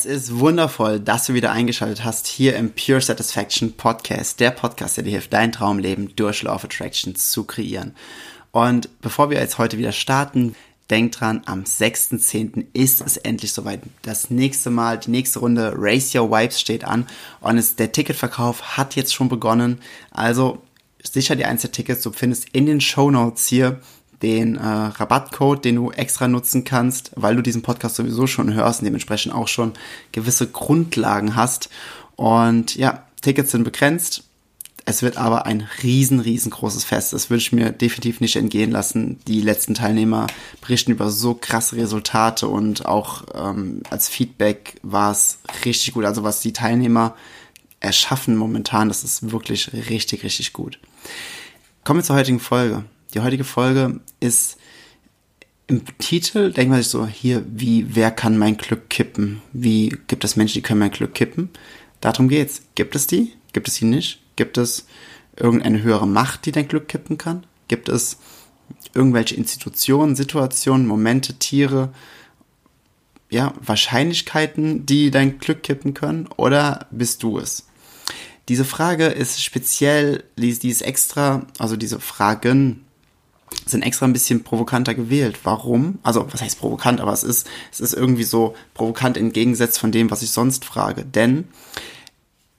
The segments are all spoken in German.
Es ist wundervoll, dass du wieder eingeschaltet hast hier im Pure Satisfaction Podcast, der Podcast, der dir hilft, dein Traumleben durch Law of Attraction zu kreieren. Und bevor wir jetzt heute wieder starten, denk dran, am 6.10. ist es endlich soweit. Das nächste Mal, die nächste Runde Race Your Vibes steht an und es, der Ticketverkauf hat jetzt schon begonnen. Also sicher die Einzeltickets. Du findest in den Show Notes hier den äh, Rabattcode, den du extra nutzen kannst, weil du diesen Podcast sowieso schon hörst und dementsprechend auch schon gewisse Grundlagen hast. Und ja, Tickets sind begrenzt. Es wird aber ein riesen, riesengroßes Fest. Das würde ich mir definitiv nicht entgehen lassen. Die letzten Teilnehmer berichten über so krasse Resultate und auch ähm, als Feedback war es richtig gut. Also was die Teilnehmer erschaffen momentan, das ist wirklich richtig, richtig gut. Kommen wir zur heutigen Folge. Die heutige Folge ist im Titel, denkt man sich so, hier, wie, wer kann mein Glück kippen? Wie gibt es Menschen, die können mein Glück kippen? Darum geht's. Gibt es die? Gibt es sie nicht? Gibt es irgendeine höhere Macht, die dein Glück kippen kann? Gibt es irgendwelche Institutionen, Situationen, Momente, Tiere, ja, Wahrscheinlichkeiten, die dein Glück kippen können? Oder bist du es? Diese Frage ist speziell, die ist extra, also diese Fragen sind extra ein bisschen provokanter gewählt. Warum? Also, was heißt provokant? Aber es ist, es ist irgendwie so provokant im Gegensatz von dem, was ich sonst frage. Denn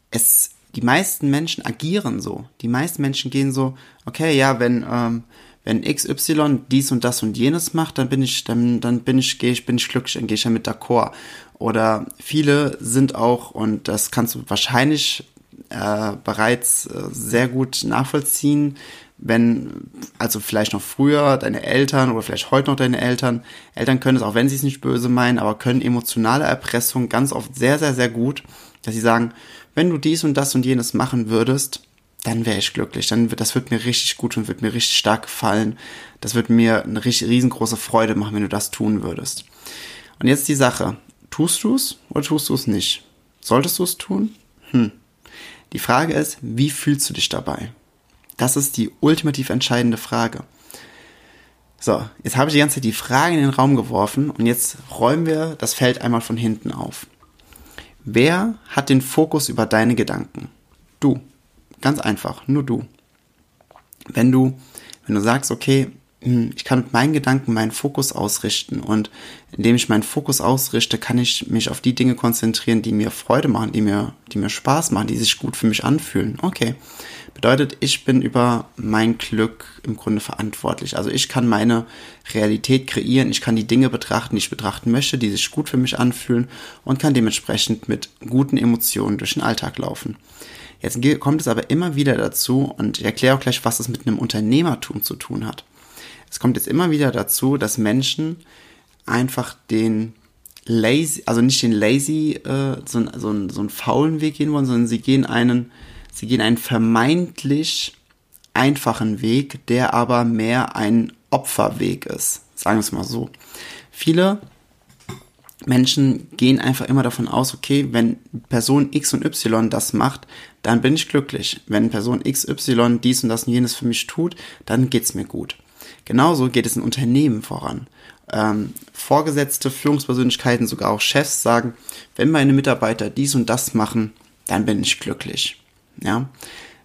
es, die meisten Menschen agieren so. Die meisten Menschen gehen so, okay, ja, wenn, ähm, wenn XY dies und das und jenes macht, dann bin ich, dann, dann bin ich, gehe ich, bin ich glücklich, dann gehe ich ja mit d'accord. Oder viele sind auch, und das kannst du wahrscheinlich äh, bereits äh, sehr gut nachvollziehen, wenn, also vielleicht noch früher deine Eltern oder vielleicht heute noch deine Eltern, Eltern können es, auch wenn sie es nicht böse meinen, aber können emotionale Erpressung ganz oft sehr, sehr, sehr gut, dass sie sagen, wenn du dies und das und jenes machen würdest, dann wäre ich glücklich. Dann wird, das wird mir richtig gut und wird mir richtig stark gefallen. Das wird mir eine richtig riesengroße Freude machen, wenn du das tun würdest. Und jetzt die Sache. Tust du es oder tust du es nicht? Solltest du es tun? Hm. Die Frage ist, wie fühlst du dich dabei? Das ist die ultimativ entscheidende Frage. So, jetzt habe ich die ganze Zeit die Frage in den Raum geworfen und jetzt räumen wir das Feld einmal von hinten auf. Wer hat den Fokus über deine Gedanken? Du. Ganz einfach, nur du. Wenn du, wenn du sagst, okay, ich kann mit meinen Gedanken meinen Fokus ausrichten und indem ich meinen Fokus ausrichte, kann ich mich auf die Dinge konzentrieren, die mir Freude machen, die mir, die mir Spaß machen, die sich gut für mich anfühlen. Okay. Bedeutet, ich bin über mein Glück im Grunde verantwortlich. Also ich kann meine Realität kreieren, ich kann die Dinge betrachten, die ich betrachten möchte, die sich gut für mich anfühlen und kann dementsprechend mit guten Emotionen durch den Alltag laufen. Jetzt kommt es aber immer wieder dazu und ich erkläre auch gleich, was es mit einem Unternehmertum zu tun hat es kommt jetzt immer wieder dazu, dass Menschen einfach den lazy, also nicht den lazy, äh, so, so, so einen faulen Weg gehen wollen, sondern sie gehen einen, sie gehen einen vermeintlich einfachen Weg, der aber mehr ein Opferweg ist. Sagen wir es mal so. Viele Menschen gehen einfach immer davon aus, okay, wenn Person X und Y das macht, dann bin ich glücklich. Wenn Person XY dies und das und jenes für mich tut, dann geht's mir gut. Genauso geht es in Unternehmen voran. Ähm, Vorgesetzte, Führungspersönlichkeiten, sogar auch Chefs sagen, wenn meine Mitarbeiter dies und das machen, dann bin ich glücklich. Ja.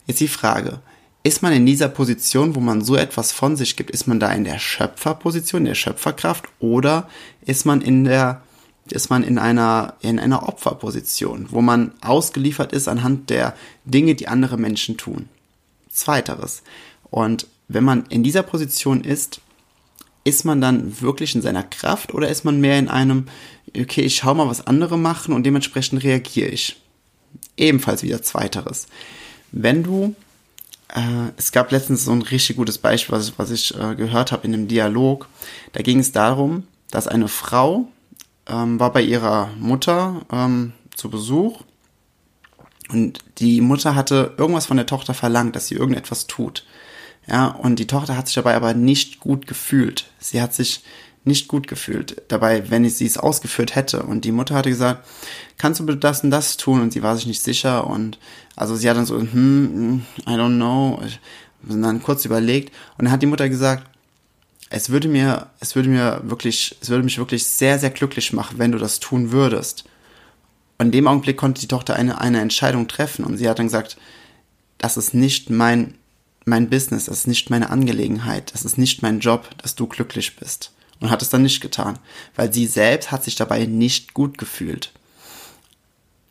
Jetzt die Frage, ist man in dieser Position, wo man so etwas von sich gibt, ist man da in der Schöpferposition, der Schöpferkraft, oder ist man in der, ist man in einer, in einer Opferposition, wo man ausgeliefert ist anhand der Dinge, die andere Menschen tun? Zweiteres. Und wenn man in dieser Position ist, ist man dann wirklich in seiner Kraft oder ist man mehr in einem, okay, ich schau mal, was andere machen und dementsprechend reagiere ich? Ebenfalls wieder zweiteres. Wenn du, äh, es gab letztens so ein richtig gutes Beispiel, was, was ich äh, gehört habe in einem Dialog, da ging es darum, dass eine Frau ähm, war bei ihrer Mutter ähm, zu Besuch und die Mutter hatte irgendwas von der Tochter verlangt, dass sie irgendetwas tut. Ja, und die Tochter hat sich dabei aber nicht gut gefühlt. Sie hat sich nicht gut gefühlt dabei, wenn sie es ausgeführt hätte. Und die Mutter hatte gesagt, kannst du bitte das und das tun? Und sie war sich nicht sicher. Und also sie hat dann so, hm, I don't know. Und dann kurz überlegt. Und dann hat die Mutter gesagt, es würde mir, es würde mir wirklich, es würde mich wirklich sehr, sehr glücklich machen, wenn du das tun würdest. Und in dem Augenblick konnte die Tochter eine, eine Entscheidung treffen. Und sie hat dann gesagt, das ist nicht mein, mein Business, das ist nicht meine Angelegenheit, das ist nicht mein Job, dass du glücklich bist und hat es dann nicht getan, weil sie selbst hat sich dabei nicht gut gefühlt.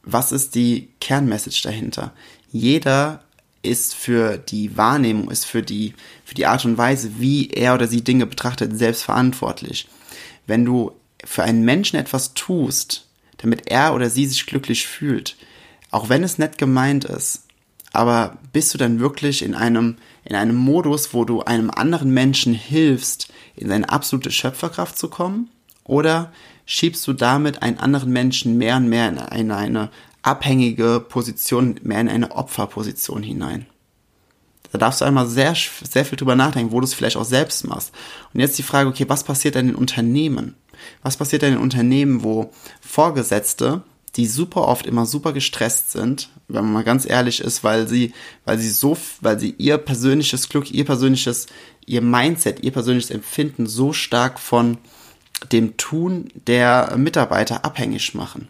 Was ist die Kernmessage dahinter? Jeder ist für die Wahrnehmung, ist für die, für die Art und Weise, wie er oder sie Dinge betrachtet, selbst verantwortlich. Wenn du für einen Menschen etwas tust, damit er oder sie sich glücklich fühlt, auch wenn es nett gemeint ist, aber bist du dann wirklich in einem, in einem Modus, wo du einem anderen Menschen hilfst, in seine absolute Schöpferkraft zu kommen? Oder schiebst du damit einen anderen Menschen mehr und mehr in eine, eine abhängige Position, mehr in eine Opferposition hinein? Da darfst du einmal sehr, sehr viel drüber nachdenken, wo du es vielleicht auch selbst machst. Und jetzt die Frage, okay, was passiert denn in Unternehmen? Was passiert denn in Unternehmen, wo Vorgesetzte die super oft immer super gestresst sind, wenn man mal ganz ehrlich ist, weil sie, weil sie so, weil sie ihr persönliches Glück, ihr persönliches, ihr Mindset, ihr persönliches Empfinden so stark von dem Tun der Mitarbeiter abhängig machen.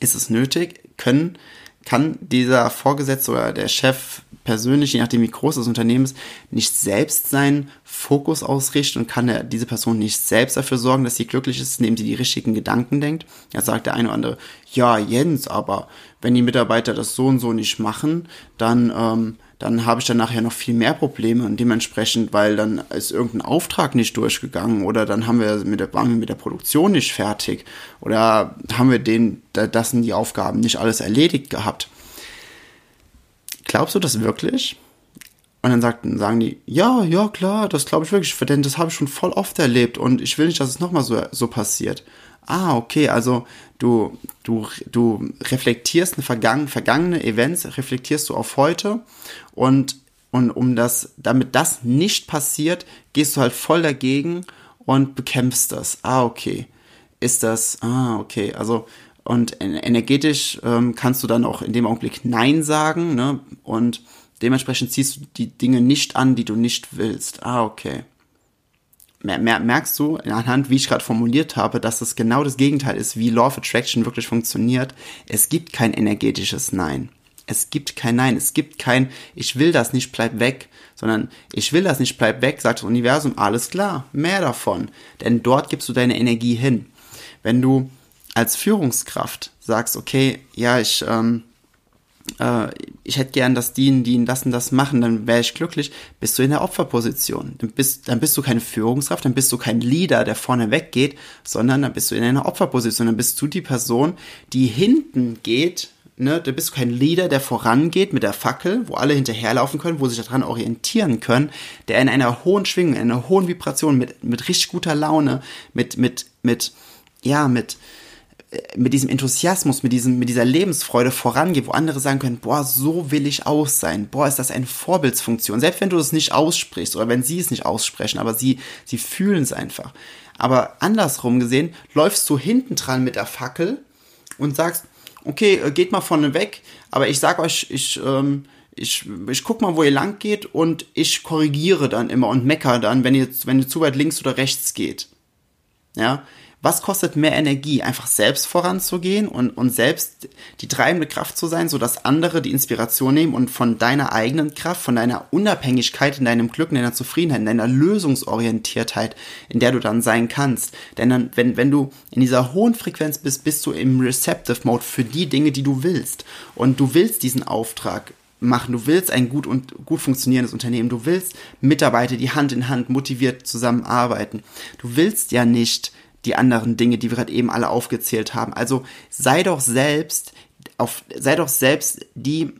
Ist es nötig? Können kann dieser Vorgesetzte oder der Chef persönlich, je nachdem wie groß das Unternehmen ist, nicht selbst seinen Fokus ausrichten und kann diese Person nicht selbst dafür sorgen, dass sie glücklich ist, indem sie die richtigen Gedanken denkt. Ja, sagt der eine oder andere, ja, Jens, aber wenn die Mitarbeiter das so und so nicht machen, dann ähm, dann habe ich dann nachher noch viel mehr Probleme und dementsprechend, weil dann ist irgendein Auftrag nicht durchgegangen oder dann haben wir mit der, waren wir mit der Produktion nicht fertig oder haben wir den, das sind die Aufgaben nicht alles erledigt gehabt. Glaubst du das wirklich? Und dann sagten, sagen die, ja, ja, klar, das glaube ich wirklich, denn das habe ich schon voll oft erlebt und ich will nicht, dass es nochmal so, so passiert. Ah, okay, also du, du, du reflektierst eine vergangen, vergangene Events, reflektierst du auf heute und, und um das, damit das nicht passiert, gehst du halt voll dagegen und bekämpfst das. Ah, okay. Ist das, ah, okay, also und energetisch ähm, kannst du dann auch in dem Augenblick Nein sagen, ne? Und dementsprechend ziehst du die Dinge nicht an, die du nicht willst. Ah, okay merkst du anhand, wie ich gerade formuliert habe, dass es genau das Gegenteil ist, wie Law of Attraction wirklich funktioniert. Es gibt kein energetisches Nein. Es gibt kein Nein. Es gibt kein, ich will das nicht, bleib weg, sondern ich will das nicht, bleib weg, sagt das Universum, alles klar, mehr davon. Denn dort gibst du deine Energie hin. Wenn du als Führungskraft sagst, okay, ja, ich, ähm, äh, ich hätte gern, dass die, die das und das machen, dann wäre ich glücklich, bist du in der Opferposition. Dann bist, dann bist du keine Führungskraft, dann bist du kein Leader, der vorne weggeht, sondern dann bist du in einer Opferposition. Dann bist du die Person, die hinten geht, ne, da bist du kein Leader, der vorangeht mit der Fackel, wo alle hinterherlaufen können, wo sich daran orientieren können, der in einer hohen Schwingung, in einer hohen Vibration, mit, mit richtig guter Laune, mit, mit, mit, ja, mit, mit diesem Enthusiasmus, mit, diesem, mit dieser Lebensfreude vorangeht, wo andere sagen können, boah, so will ich auch sein, boah, ist das eine Vorbildsfunktion, selbst wenn du es nicht aussprichst oder wenn sie es nicht aussprechen, aber sie, sie fühlen es einfach. Aber andersrum gesehen, läufst du hinten dran mit der Fackel und sagst, okay, äh, geht mal vorne weg, aber ich sag euch, ich, ähm, ich, ich guck mal, wo ihr lang geht und ich korrigiere dann immer und mecker dann, wenn ihr, wenn ihr zu weit links oder rechts geht. Ja, was kostet mehr Energie, einfach selbst voranzugehen und, und selbst die treibende Kraft zu sein, sodass andere die Inspiration nehmen und von deiner eigenen Kraft, von deiner Unabhängigkeit, in deinem Glück, in deiner Zufriedenheit, in deiner Lösungsorientiertheit, in der du dann sein kannst. Denn dann, wenn, wenn du in dieser hohen Frequenz bist, bist du im Receptive Mode für die Dinge, die du willst. Und du willst diesen Auftrag machen. Du willst ein gut und gut funktionierendes Unternehmen. Du willst Mitarbeiter, die Hand in Hand motiviert zusammenarbeiten. Du willst ja nicht die anderen Dinge, die wir gerade eben alle aufgezählt haben. Also sei doch selbst auf, sei doch selbst die,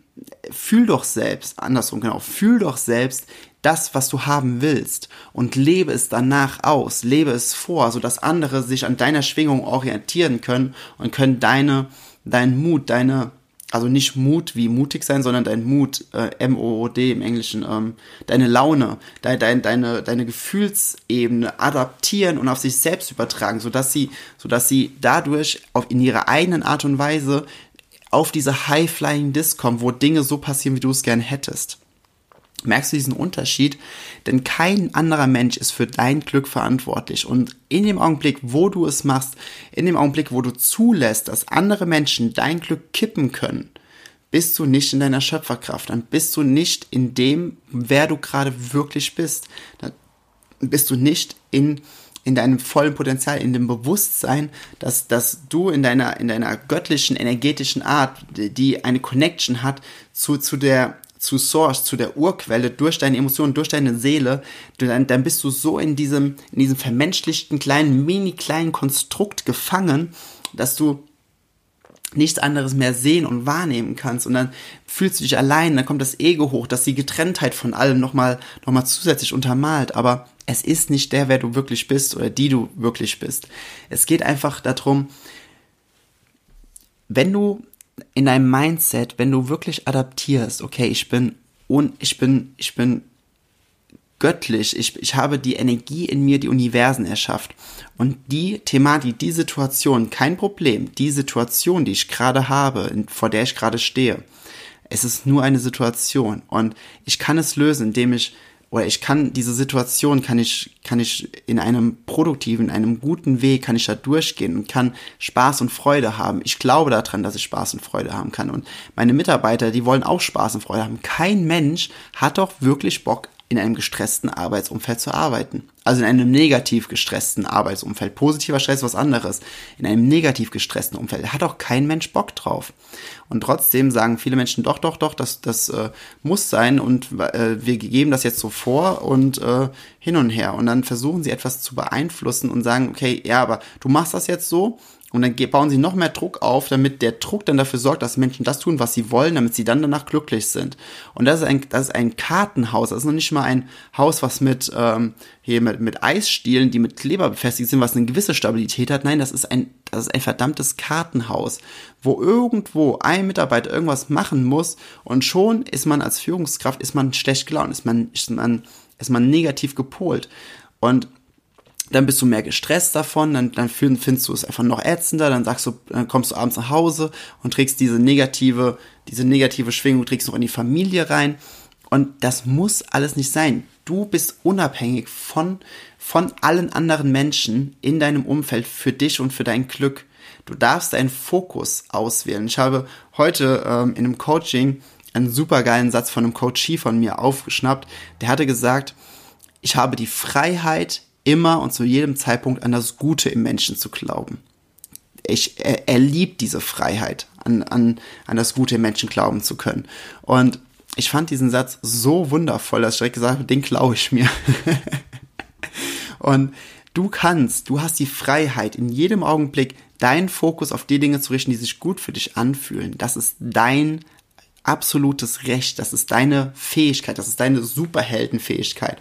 fühl doch selbst, andersrum genau, fühl doch selbst das, was du haben willst und lebe es danach aus, lebe es vor, sodass andere sich an deiner Schwingung orientieren können und können deine, deinen Mut, deine, also nicht Mut wie mutig sein, sondern dein Mut, äh, M-O-O-D im Englischen, ähm, deine Laune, deine, deine, deine, deine Gefühlsebene adaptieren und auf sich selbst übertragen, sodass sie, sodass sie dadurch auf, in ihrer eigenen Art und Weise auf diese High-Flying Disc kommen, wo Dinge so passieren, wie du es gern hättest. Merkst du diesen Unterschied? Denn kein anderer Mensch ist für dein Glück verantwortlich. Und in dem Augenblick, wo du es machst, in dem Augenblick, wo du zulässt, dass andere Menschen dein Glück kippen können, bist du nicht in deiner Schöpferkraft. Dann bist du nicht in dem, wer du gerade wirklich bist. Dann bist du nicht in in deinem vollen Potenzial, in dem Bewusstsein, dass, dass du in deiner, in deiner göttlichen, energetischen Art, die eine Connection hat zu, zu der, zu Source, zu der Urquelle, durch deine Emotionen, durch deine Seele, dann, dann bist du so in diesem, in diesem vermenschlichten kleinen, mini kleinen Konstrukt gefangen, dass du nichts anderes mehr sehen und wahrnehmen kannst und dann fühlst du dich allein, dann kommt das Ego hoch, dass die Getrenntheit von allem nochmal noch mal zusätzlich untermalt, aber es ist nicht der, wer du wirklich bist oder die du wirklich bist. Es geht einfach darum, wenn du in deinem Mindset, wenn du wirklich adaptierst, okay, ich bin und ich bin, ich bin göttlich, ich, ich habe die Energie in mir, die Universen erschafft. Und die Thematik, die Situation, kein Problem, die Situation, die ich gerade habe, vor der ich gerade stehe, es ist nur eine Situation. Und ich kann es lösen, indem ich oder ich kann diese Situation, kann ich, kann ich in einem produktiven, in einem guten Weg, kann ich da durchgehen und kann Spaß und Freude haben. Ich glaube daran, dass ich Spaß und Freude haben kann. Und meine Mitarbeiter, die wollen auch Spaß und Freude haben. Kein Mensch hat doch wirklich Bock, in einem gestressten Arbeitsumfeld zu arbeiten. Also in einem negativ gestressten Arbeitsumfeld. Positiver Stress ist was anderes. In einem negativ gestressten Umfeld. Da hat auch kein Mensch Bock drauf. Und trotzdem sagen viele Menschen, doch, doch, doch, das, das äh, muss sein und äh, wir geben das jetzt so vor und äh, hin und her. Und dann versuchen sie etwas zu beeinflussen und sagen, okay, ja, aber du machst das jetzt so und dann bauen sie noch mehr Druck auf, damit der Druck dann dafür sorgt, dass Menschen das tun, was sie wollen, damit sie dann danach glücklich sind. Und das ist ein, das ist ein Kartenhaus. Das ist noch nicht mal ein Haus, was mit, ähm, hier mit, mit Eisstielen, die mit Kleber befestigt sind, was eine gewisse Stabilität hat. Nein, das ist ein, das ist ein verdammtes Kartenhaus, wo irgendwo ein Mitarbeiter irgendwas machen muss und schon ist man als Führungskraft, ist man schlecht gelaunt, ist man, ist man, ist man negativ gepolt. Und dann bist du mehr gestresst davon, dann, dann findest du es einfach noch ätzender, dann sagst du, dann kommst du abends nach Hause und trägst diese negative, diese negative Schwingung, trägst noch in die Familie rein. Und das muss alles nicht sein. Du bist unabhängig von, von allen anderen Menschen in deinem Umfeld für dich und für dein Glück. Du darfst deinen Fokus auswählen. Ich habe heute ähm, in einem Coaching einen supergeilen Satz von einem Coachie von mir aufgeschnappt. Der hatte gesagt, ich habe die Freiheit, immer und zu jedem Zeitpunkt an das Gute im Menschen zu glauben. Ich, er, er liebt diese Freiheit, an, an, an das Gute im Menschen glauben zu können. Und ich fand diesen Satz so wundervoll, dass ich direkt gesagt habe, den glaube ich mir. und du kannst, du hast die Freiheit, in jedem Augenblick deinen Fokus auf die Dinge zu richten, die sich gut für dich anfühlen. Das ist dein absolutes Recht, das ist deine Fähigkeit, das ist deine Superheldenfähigkeit.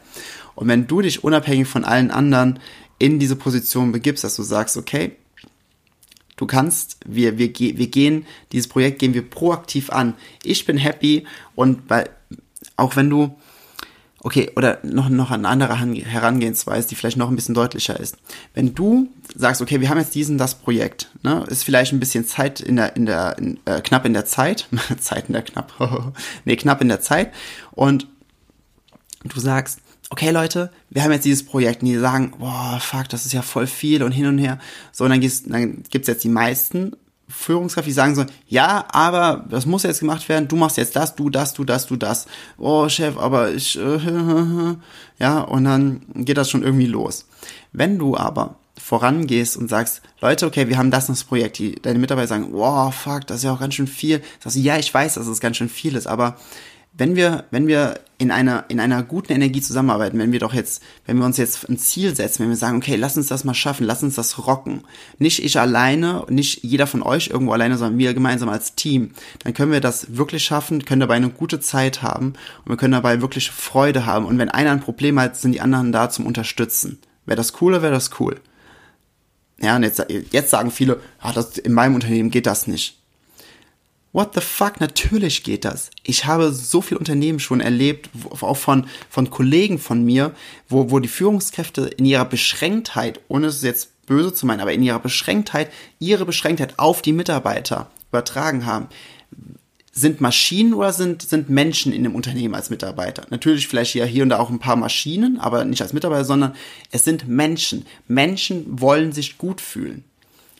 Und wenn du dich unabhängig von allen anderen in diese Position begibst, dass du sagst, okay, du kannst, wir, wir, wir gehen, dieses Projekt gehen wir proaktiv an. Ich bin happy und weil, auch wenn du, okay, oder noch, noch eine andere Herangehensweise, die vielleicht noch ein bisschen deutlicher ist. Wenn du sagst, okay, wir haben jetzt diesen, das Projekt, ne, ist vielleicht ein bisschen Zeit in der, in der, in, äh, knapp in der Zeit, Zeit in der knapp, nee, knapp in der Zeit und du sagst, okay Leute, wir haben jetzt dieses Projekt und die sagen, boah, fuck, das ist ja voll viel und hin und her. So, und dann, gibt's, dann gibt's jetzt die meisten Führungskräfte, die sagen so, ja, aber das muss jetzt gemacht werden, du machst jetzt das, du das, du das, du das. Oh, Chef, aber ich, äh, ja, und dann geht das schon irgendwie los. Wenn du aber vorangehst und sagst, Leute, okay, wir haben das das Projekt, die, deine Mitarbeiter sagen, wow, fuck, das ist ja auch ganz schön viel. Sagst du, ja, ich weiß, dass es ganz schön viel ist, aber wenn wir, wenn wir in einer, in einer guten Energie zusammenarbeiten, wenn wir doch jetzt, wenn wir uns jetzt ein Ziel setzen, wenn wir sagen, okay, lass uns das mal schaffen, lass uns das rocken. Nicht ich alleine, nicht jeder von euch irgendwo alleine, sondern wir gemeinsam als Team, dann können wir das wirklich schaffen, können dabei eine gute Zeit haben und wir können dabei wirklich Freude haben. Und wenn einer ein Problem hat, sind die anderen da zum Unterstützen. Wäre das cool oder wäre das cool? Ja, und jetzt, jetzt sagen viele, ah, das, in meinem Unternehmen geht das nicht. What the fuck? Natürlich geht das. Ich habe so viel Unternehmen schon erlebt, auch von, von Kollegen von mir, wo, wo die Führungskräfte in ihrer Beschränktheit, ohne es jetzt böse zu meinen, aber in ihrer Beschränktheit, ihre Beschränktheit auf die Mitarbeiter übertragen haben. Sind Maschinen oder sind, sind Menschen in dem Unternehmen als Mitarbeiter? Natürlich vielleicht hier, hier und da auch ein paar Maschinen, aber nicht als Mitarbeiter, sondern es sind Menschen. Menschen wollen sich gut fühlen.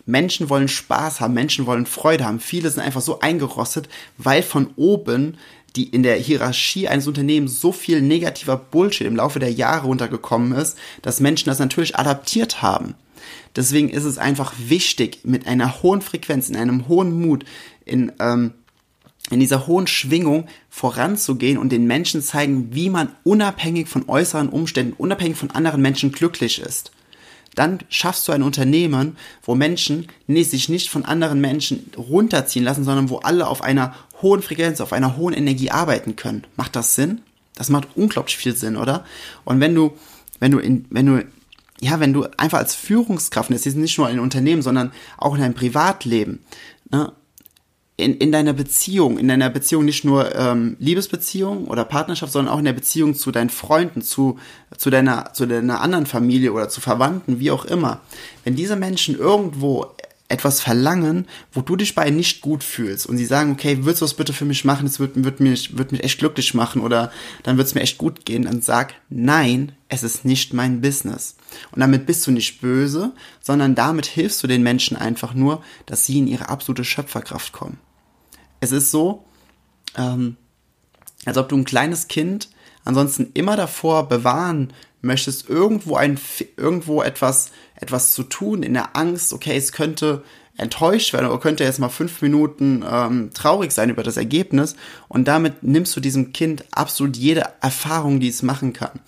Menschen wollen Spaß haben, Menschen wollen Freude haben. Viele sind einfach so eingerostet, weil von oben die in der Hierarchie eines Unternehmens so viel negativer Bullshit im Laufe der Jahre runtergekommen ist, dass Menschen das natürlich adaptiert haben. Deswegen ist es einfach wichtig, mit einer hohen Frequenz, in einem hohen Mut, in, ähm, in dieser hohen Schwingung voranzugehen und den Menschen zeigen, wie man unabhängig von äußeren Umständen, unabhängig von anderen Menschen glücklich ist dann schaffst du ein Unternehmen, wo Menschen sich nicht von anderen Menschen runterziehen lassen, sondern wo alle auf einer hohen Frequenz, auf einer hohen Energie arbeiten können. Macht das Sinn? Das macht unglaublich viel Sinn, oder? Und wenn du, wenn du in, wenn du, ja, wenn du einfach als Führungskraft, das ist nicht nur in Unternehmen, sondern auch in deinem Privatleben, ne, in, in deiner Beziehung, in deiner Beziehung nicht nur ähm, Liebesbeziehung oder Partnerschaft, sondern auch in der Beziehung zu deinen Freunden, zu, zu, deiner, zu deiner anderen Familie oder zu Verwandten, wie auch immer. Wenn diese Menschen irgendwo etwas verlangen, wo du dich bei nicht gut fühlst und sie sagen, okay, würdest du das bitte für mich machen, das wird, wird, mich, wird mich echt glücklich machen oder dann wird es mir echt gut gehen, dann sag, nein, es ist nicht mein Business. Und damit bist du nicht böse, sondern damit hilfst du den Menschen einfach nur, dass sie in ihre absolute Schöpferkraft kommen. Es ist so, ähm, als ob du ein kleines Kind ansonsten immer davor bewahren möchtest, irgendwo ein, irgendwo etwas, etwas zu tun in der Angst, okay, es könnte enttäuscht werden oder könnte jetzt mal fünf Minuten ähm, traurig sein über das Ergebnis und damit nimmst du diesem Kind absolut jede Erfahrung, die es machen kann.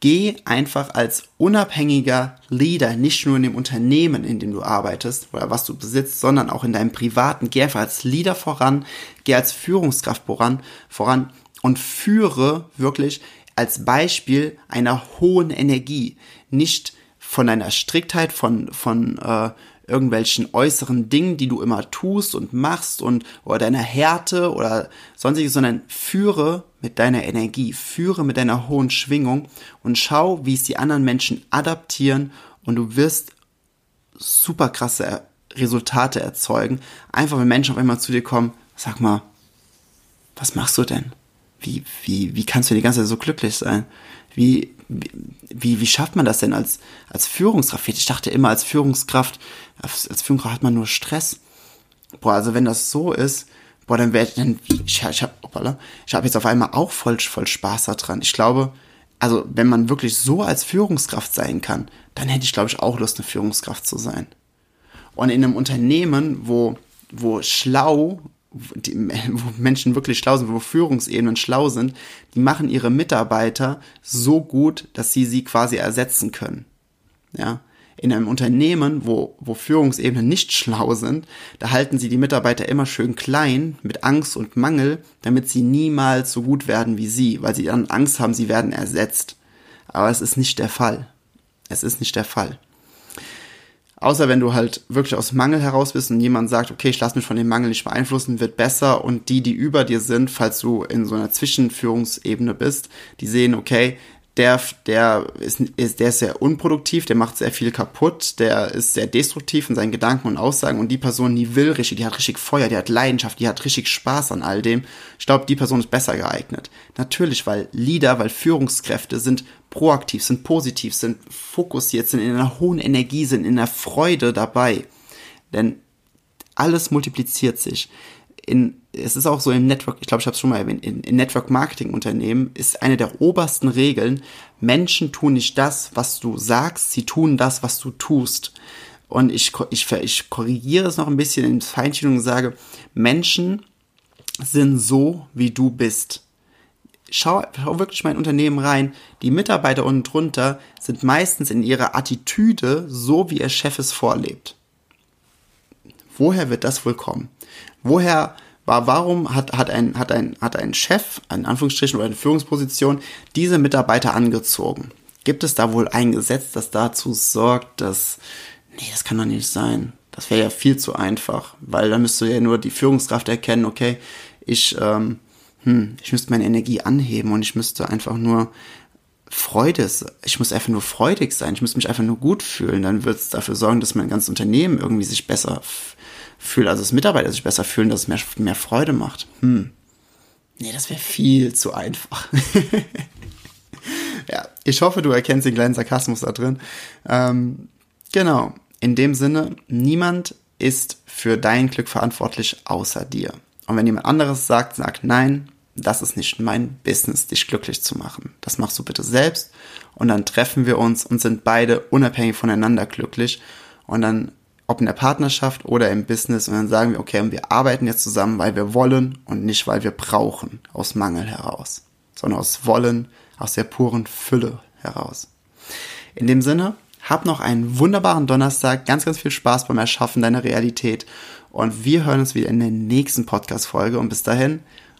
Geh einfach als unabhängiger Leader, nicht nur in dem Unternehmen, in dem du arbeitest oder was du besitzt, sondern auch in deinem privaten. Geh einfach als Leader voran, geh als Führungskraft voran, voran und führe wirklich als Beispiel einer hohen Energie, nicht von einer Striktheit, von, von äh, irgendwelchen äußeren Dingen, die du immer tust und machst und oder deiner Härte oder sonstiges, sondern führe mit deiner Energie, führe mit deiner hohen Schwingung und schau, wie es die anderen Menschen adaptieren und du wirst super krasse Resultate erzeugen. Einfach wenn Menschen auf einmal zu dir kommen, sag mal, was machst du denn? Wie, wie, wie kannst du die ganze Zeit so glücklich sein? Wie, wie, wie schafft man das denn als, als Führungskraft? Ich dachte immer, als Führungskraft, als, als Führungskraft hat man nur Stress. Boah, also wenn das so ist, boah, dann wäre dann, ich, ich habe ich hab jetzt auf einmal auch voll, voll Spaß daran. Ich glaube, also wenn man wirklich so als Führungskraft sein kann, dann hätte ich, glaube ich, auch Lust, eine Führungskraft zu sein. Und in einem Unternehmen, wo, wo schlau die, wo Menschen wirklich schlau sind, wo Führungsebenen schlau sind, die machen ihre Mitarbeiter so gut, dass sie sie quasi ersetzen können. Ja. In einem Unternehmen, wo, wo Führungsebenen nicht schlau sind, da halten sie die Mitarbeiter immer schön klein, mit Angst und Mangel, damit sie niemals so gut werden wie sie, weil sie dann Angst haben, sie werden ersetzt. Aber es ist nicht der Fall. Es ist nicht der Fall. Außer wenn du halt wirklich aus Mangel heraus bist und jemand sagt, okay, ich lasse mich von dem Mangel nicht beeinflussen, wird besser. Und die, die über dir sind, falls du in so einer Zwischenführungsebene bist, die sehen, okay, der, der ist, ist, der ist sehr unproduktiv, der macht sehr viel kaputt, der ist sehr destruktiv in seinen Gedanken und Aussagen und die Person, die will richtig, die hat richtig Feuer, die hat Leidenschaft, die hat richtig Spaß an all dem. Ich glaube, die Person ist besser geeignet. Natürlich, weil Leader, weil Führungskräfte sind proaktiv, sind positiv, sind fokussiert, sind in einer hohen Energie, sind in der Freude dabei. Denn alles multipliziert sich in, es ist auch so im Network, ich glaube, ich habe es schon mal erwähnt, in, in Network Marketing Unternehmen ist eine der obersten Regeln, Menschen tun nicht das, was du sagst, sie tun das, was du tust. Und ich, ich, ich korrigiere es noch ein bisschen in Feinstellung und sage, Menschen sind so, wie du bist. schau, schau wirklich mal in Unternehmen rein. Die Mitarbeiter unten drunter sind meistens in ihrer Attitüde so, wie ihr Chef es vorlebt. Woher wird das wohl kommen? Woher war, warum hat, hat, ein, hat, ein, hat ein Chef, in Anführungsstrichen oder eine Führungsposition, diese Mitarbeiter angezogen? Gibt es da wohl ein Gesetz, das dazu sorgt, dass, nee, das kann doch nicht sein. Das wäre ja viel zu einfach, weil dann müsste ja nur die Führungskraft erkennen, okay, ich, ähm, hm, ich müsste meine Energie anheben und ich müsste einfach nur Freude, ich muss einfach nur freudig sein, ich muss mich einfach nur gut fühlen, dann wird es dafür sorgen, dass mein ganzes Unternehmen irgendwie sich besser fühlt, also dass Mitarbeiter sich besser fühlen, dass es mehr, mehr Freude macht. Hm. Nee, das wäre viel zu einfach. ja, ich hoffe, du erkennst den kleinen Sarkasmus da drin. Ähm, genau. In dem Sinne, niemand ist für dein Glück verantwortlich außer dir. Und wenn jemand anderes sagt, sag nein, das ist nicht mein Business, dich glücklich zu machen. Das machst du bitte selbst. Und dann treffen wir uns und sind beide unabhängig voneinander glücklich. Und dann ob in der Partnerschaft oder im Business und dann sagen wir, okay, wir arbeiten jetzt zusammen, weil wir wollen und nicht, weil wir brauchen, aus Mangel heraus, sondern aus Wollen, aus der puren Fülle heraus. In dem Sinne, hab noch einen wunderbaren Donnerstag, ganz, ganz viel Spaß beim Erschaffen deiner Realität und wir hören uns wieder in der nächsten Podcast-Folge und bis dahin,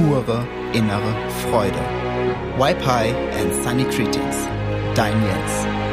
pure innere Freude. Wipe High and Sunny Greetings. Dein Jens.